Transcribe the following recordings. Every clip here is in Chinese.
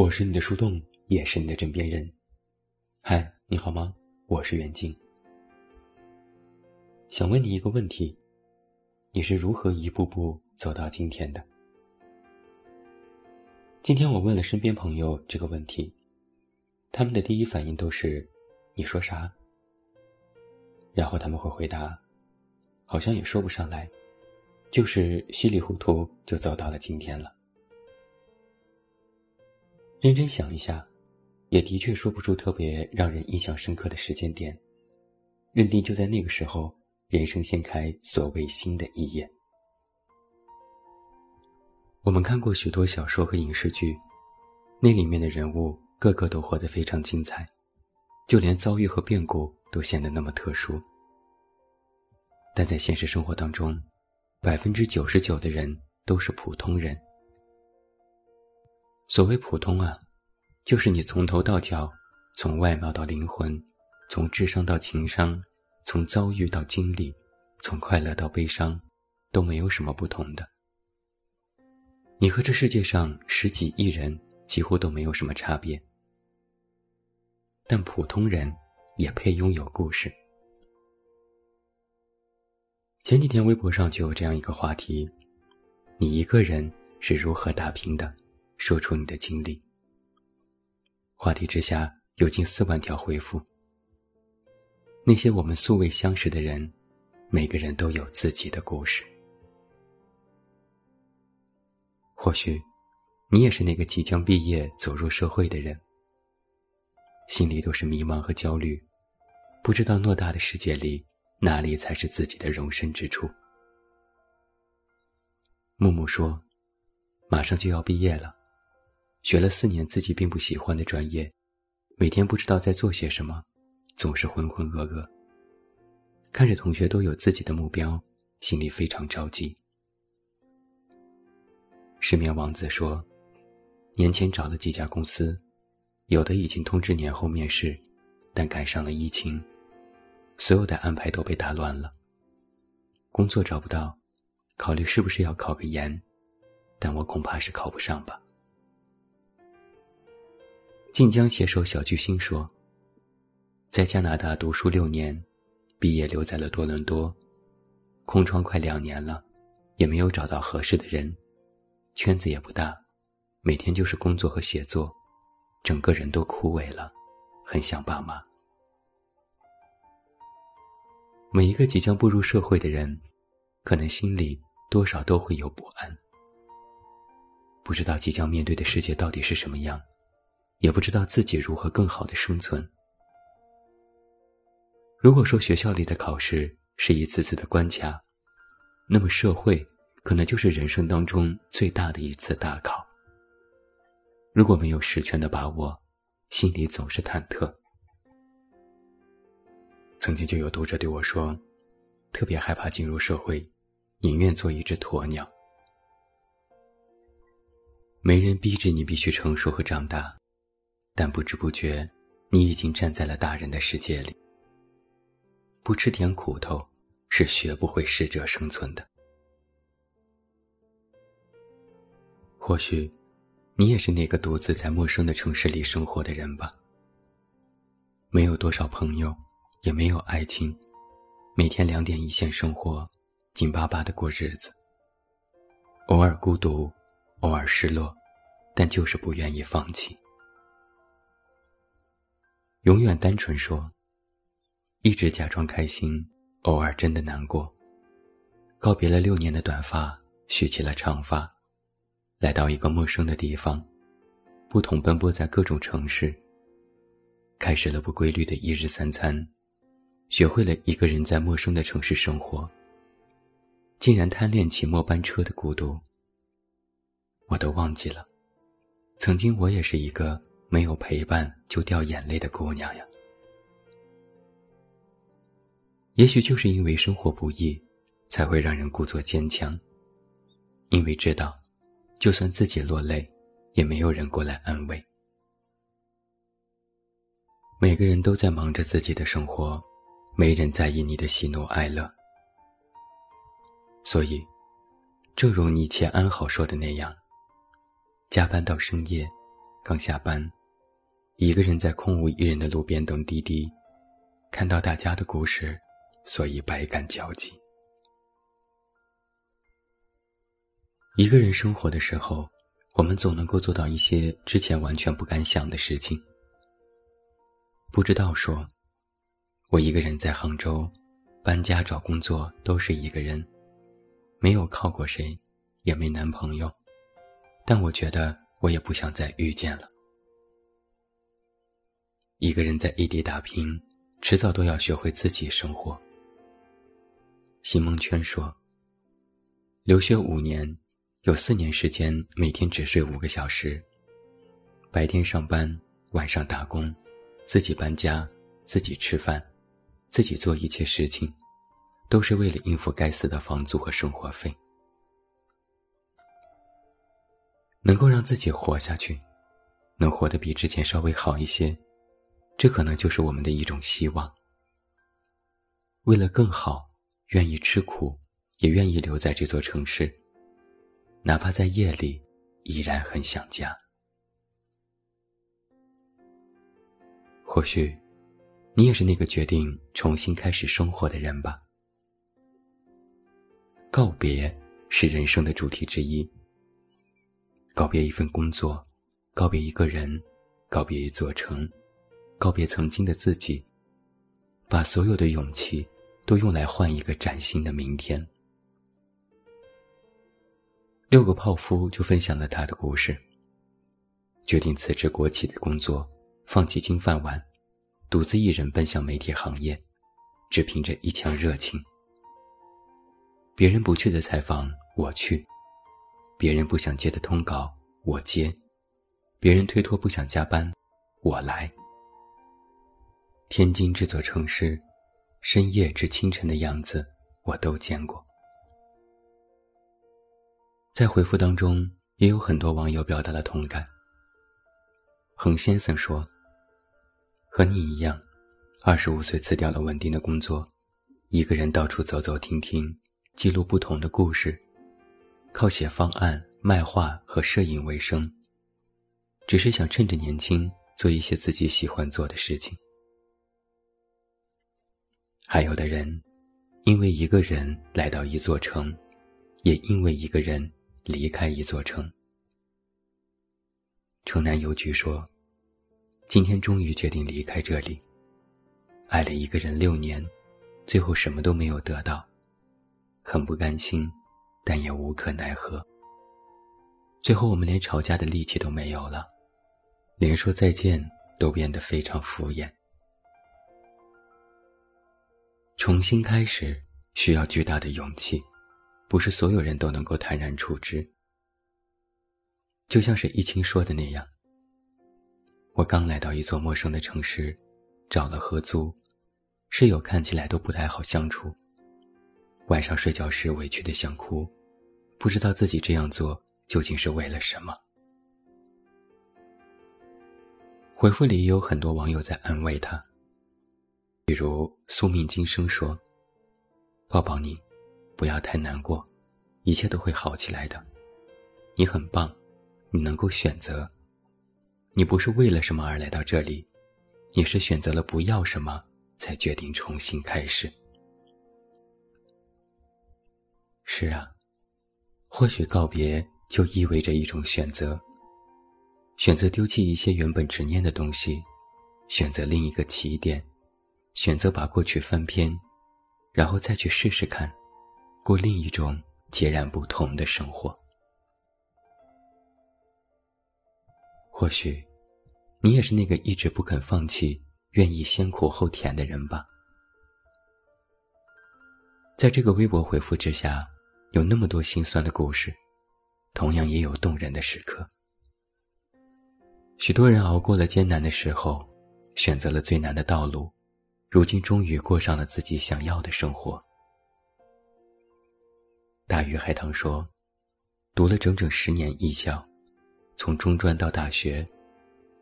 我是你的树洞，也是你的枕边人。嗨，你好吗？我是袁静。想问你一个问题：你是如何一步步走到今天的？今天我问了身边朋友这个问题，他们的第一反应都是：“你说啥？”然后他们会回答：“好像也说不上来，就是稀里糊涂就走到了今天了。”认真想一下，也的确说不出特别让人印象深刻的时间点，认定就在那个时候，人生掀开所谓新的一页。我们看过许多小说和影视剧，那里面的人物个个都活得非常精彩，就连遭遇和变故都显得那么特殊。但在现实生活当中，百分之九十九的人都是普通人。所谓普通啊，就是你从头到脚，从外貌到灵魂，从智商到情商，从遭遇到经历，从快乐到悲伤，都没有什么不同的。你和这世界上十几亿人几乎都没有什么差别。但普通人也配拥有故事。前几天微博上就有这样一个话题：你一个人是如何打拼的？说出你的经历。话题之下有近四万条回复。那些我们素未相识的人，每个人都有自己的故事。或许，你也是那个即将毕业走入社会的人，心里都是迷茫和焦虑，不知道偌大的世界里哪里才是自己的容身之处。木木说：“马上就要毕业了。”学了四年自己并不喜欢的专业，每天不知道在做些什么，总是浑浑噩噩。看着同学都有自己的目标，心里非常着急。失眠王子说：“年前找了几家公司，有的已经通知年后面试，但赶上了疫情，所有的安排都被打乱了。工作找不到，考虑是不是要考个研，但我恐怕是考不上吧。”晋江携手小巨星说：“在加拿大读书六年，毕业留在了多伦多，空窗快两年了，也没有找到合适的人，圈子也不大，每天就是工作和写作，整个人都枯萎了，很想爸妈。每一个即将步入社会的人，可能心里多少都会有不安，不知道即将面对的世界到底是什么样。”也不知道自己如何更好的生存。如果说学校里的考试是一次次的关卡，那么社会可能就是人生当中最大的一次大考。如果没有十全的把握，心里总是忐忑。曾经就有读者对我说，特别害怕进入社会，宁愿做一只鸵鸟。没人逼着你必须成熟和长大。但不知不觉，你已经站在了大人的世界里。不吃点苦头，是学不会适者生存的。或许，你也是那个独自在陌生的城市里生活的人吧。没有多少朋友，也没有爱情，每天两点一线生活，紧巴巴的过日子。偶尔孤独，偶尔失落，但就是不愿意放弃。永远单纯说，一直假装开心，偶尔真的难过。告别了六年的短发，蓄起了长发，来到一个陌生的地方，不同奔波在各种城市。开始了不规律的一日三餐，学会了一个人在陌生的城市生活。竟然贪恋起末班车的孤独。我都忘记了，曾经我也是一个。没有陪伴就掉眼泪的姑娘呀，也许就是因为生活不易，才会让人故作坚强。因为知道，就算自己落泪，也没有人过来安慰。每个人都在忙着自己的生活，没人在意你的喜怒哀乐。所以，正如你前安好说的那样，加班到深夜。刚下班，一个人在空无一人的路边等滴滴，看到大家的故事，所以百感交集。一个人生活的时候，我们总能够做到一些之前完全不敢想的事情。不知道说，我一个人在杭州，搬家找工作都是一个人，没有靠过谁，也没男朋友，但我觉得我也不想再遇见了。一个人在异地打拼，迟早都要学会自己生活。席梦圈说，留学五年。有四年时间，每天只睡五个小时。白天上班，晚上打工，自己搬家，自己吃饭，自己做一切事情，都是为了应付该死的房租和生活费。能够让自己活下去，能活得比之前稍微好一些，这可能就是我们的一种希望。为了更好，愿意吃苦，也愿意留在这座城市。哪怕在夜里，依然很想家。或许，你也是那个决定重新开始生活的人吧。告别是人生的主题之一。告别一份工作，告别一个人，告别一座城，告别曾经的自己，把所有的勇气都用来换一个崭新的明天。六个泡芙就分享了他的故事。决定辞职国企的工作，放弃金饭碗，独自一人奔向媒体行业，只凭着一腔热情。别人不去的采访，我去；别人不想接的通稿，我接；别人推脱不想加班，我来。天津这座城市，深夜至清晨的样子，我都见过。在回复当中，也有很多网友表达了同感。恒先生说：“和你一样，二十五岁辞掉了稳定的工作，一个人到处走走停停，记录不同的故事，靠写方案、卖画和摄影为生。只是想趁着年轻，做一些自己喜欢做的事情。”还有的人，因为一个人来到一座城，也因为一个人。离开一座城，城南邮局说：“今天终于决定离开这里。爱了一个人六年，最后什么都没有得到，很不甘心，但也无可奈何。最后我们连吵架的力气都没有了，连说再见都变得非常敷衍。重新开始需要巨大的勇气。”不是所有人都能够坦然处之，就像是易清说的那样。我刚来到一座陌生的城市，找了合租，室友看起来都不太好相处。晚上睡觉时委屈的想哭，不知道自己这样做究竟是为了什么。回复里有很多网友在安慰他，如宿命今生说：“抱抱你。”不要太难过，一切都会好起来的。你很棒，你能够选择。你不是为了什么而来到这里，你是选择了不要什么，才决定重新开始。是啊，或许告别就意味着一种选择，选择丢弃一些原本执念的东西，选择另一个起点，选择把过去翻篇，然后再去试试看。过另一种截然不同的生活。或许，你也是那个一直不肯放弃、愿意先苦后甜的人吧。在这个微博回复之下，有那么多心酸的故事，同样也有动人的时刻。许多人熬过了艰难的时候，选择了最难的道路，如今终于过上了自己想要的生活。大鱼海棠说：“读了整整十年艺校，从中专到大学，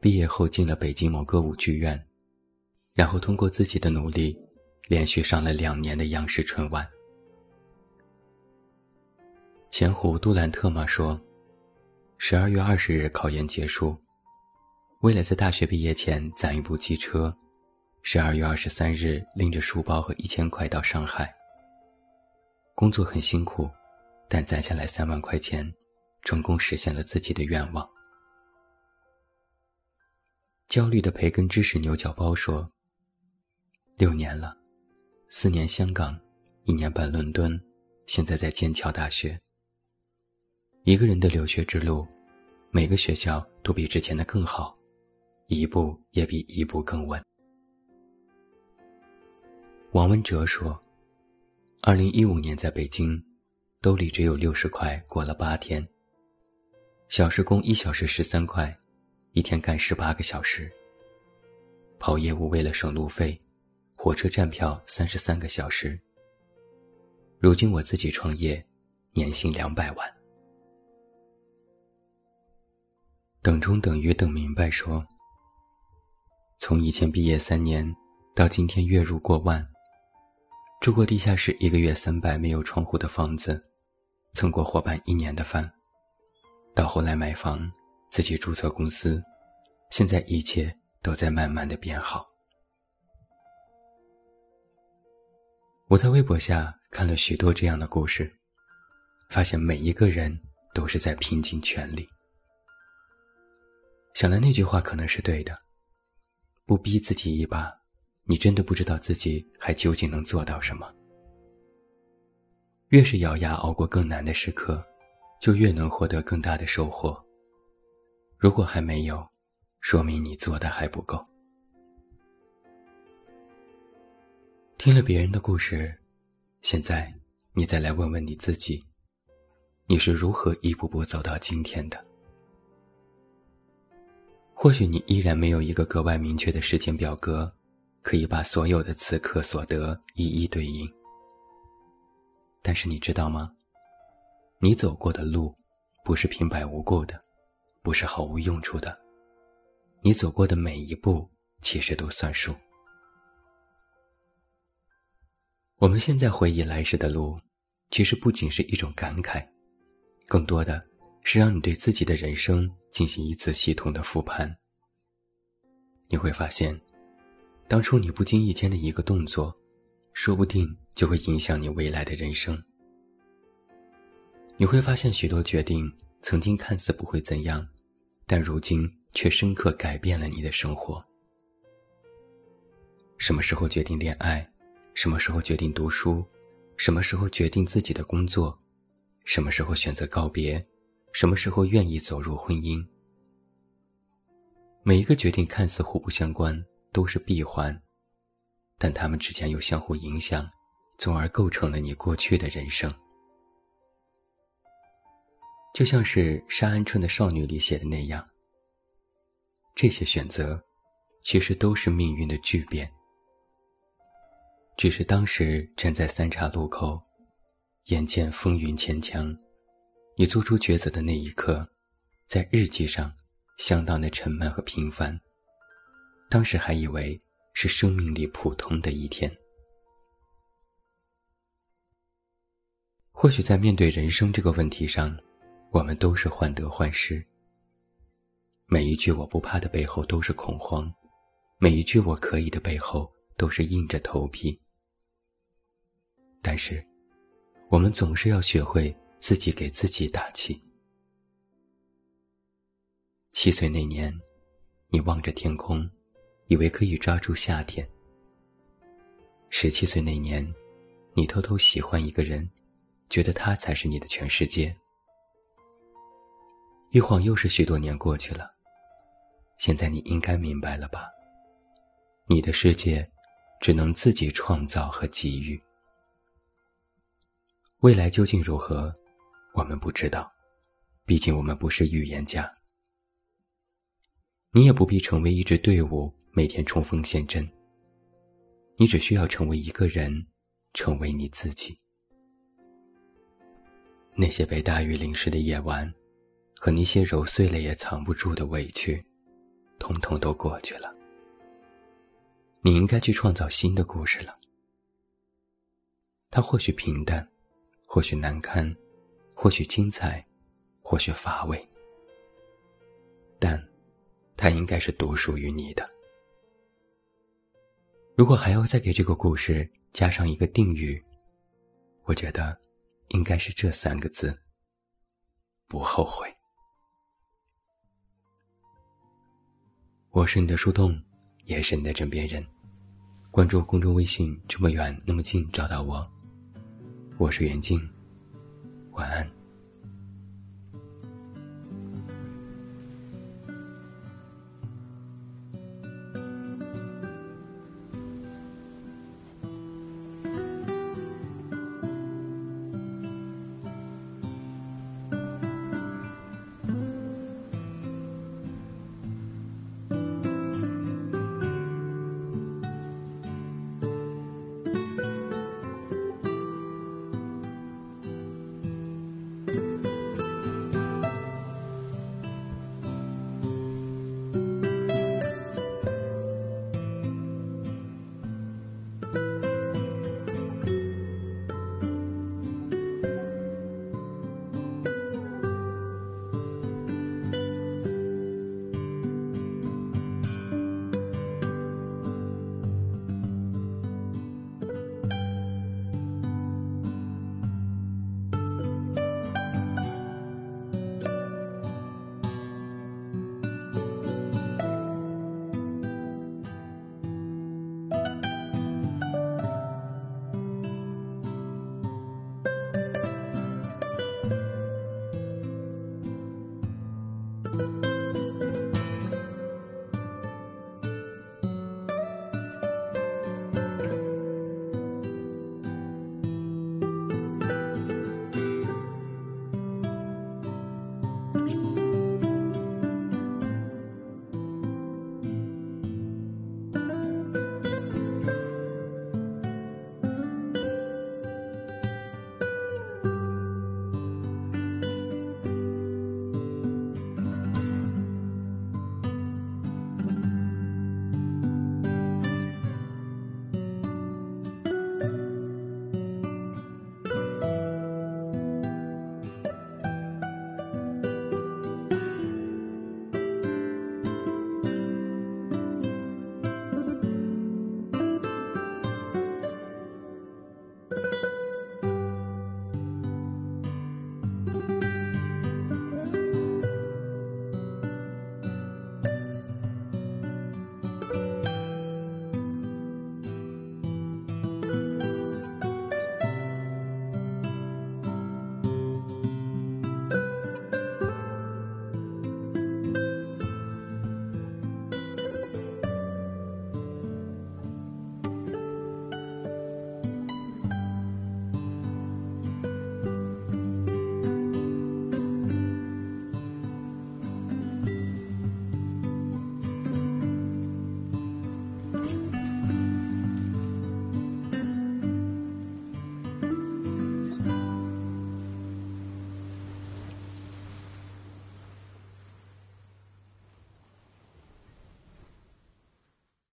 毕业后进了北京某歌舞剧院，然后通过自己的努力，连续上了两年的央视春晚。”前湖杜兰特玛说：“十二月二十日考研结束，为了在大学毕业前攒一部机车，十二月二十三日拎着书包和一千块到上海。工作很辛苦，但攒下来三万块钱，成功实现了自己的愿望。焦虑的培根芝士牛角包说：“六年了，四年香港，一年半伦敦，现在在剑桥大学。一个人的留学之路，每个学校都比之前的更好，一步也比一步更稳。”王文哲说。二零一五年在北京，兜里只有六十块，过了八天。小时工一小时十三块，一天干十八个小时。跑业务为了省路费，火车站票三十三个小时。如今我自己创业，年薪两百万。等中等于等明白说，从以前毕业三年，到今天月入过万。住过地下室一个月三百没有窗户的房子，蹭过伙伴一年的饭，到后来买房，自己注册公司，现在一切都在慢慢的变好。我在微博下看了许多这样的故事，发现每一个人都是在拼尽全力。想来那句话可能是对的，不逼自己一把。你真的不知道自己还究竟能做到什么。越是咬牙熬过更难的时刻，就越能获得更大的收获。如果还没有，说明你做的还不够。听了别人的故事，现在你再来问问你自己：你是如何一步步走到今天的？或许你依然没有一个格外明确的时间表格。可以把所有的此刻所得一一对应，但是你知道吗？你走过的路，不是平白无故的，不是毫无用处的。你走过的每一步，其实都算数。我们现在回忆来时的路，其实不仅是一种感慨，更多的是让你对自己的人生进行一次系统的复盘。你会发现。当初你不经意间的一个动作，说不定就会影响你未来的人生。你会发现许多决定曾经看似不会怎样，但如今却深刻改变了你的生活。什么时候决定恋爱？什么时候决定读书？什么时候决定自己的工作？什么时候选择告别？什么时候愿意走入婚姻？每一个决定看似互不相关。都是闭环，但他们之间又相互影响，从而构成了你过去的人生。就像是沙安春的《少女》里写的那样，这些选择其实都是命运的巨变。只是当时站在三岔路口，眼见风云千强，你做出抉择的那一刻，在日记上相当的沉闷和平凡。当时还以为是生命里普通的一天。或许在面对人生这个问题上，我们都是患得患失。每一句“我不怕”的背后都是恐慌，每一句“我可以”的背后都是硬着头皮。但是，我们总是要学会自己给自己打气。七岁那年，你望着天空。以为可以抓住夏天。十七岁那年，你偷偷喜欢一个人，觉得他才是你的全世界。一晃又是许多年过去了，现在你应该明白了吧？你的世界，只能自己创造和给予。未来究竟如何，我们不知道，毕竟我们不是预言家。你也不必成为一支队伍。每天冲锋陷阵，你只需要成为一个人，成为你自己。那些被大雨淋湿的夜晚，和那些揉碎了也藏不住的委屈，通通都过去了。你应该去创造新的故事了。它或许平淡，或许难堪，或许精彩，或许乏味，但。它应该是独属于你的。如果还要再给这个故事加上一个定语，我觉得应该是这三个字：不后悔。我是你的树洞，也是你的枕边人。关注公众微信，这么远那么近，找到我。我是袁静，晚安。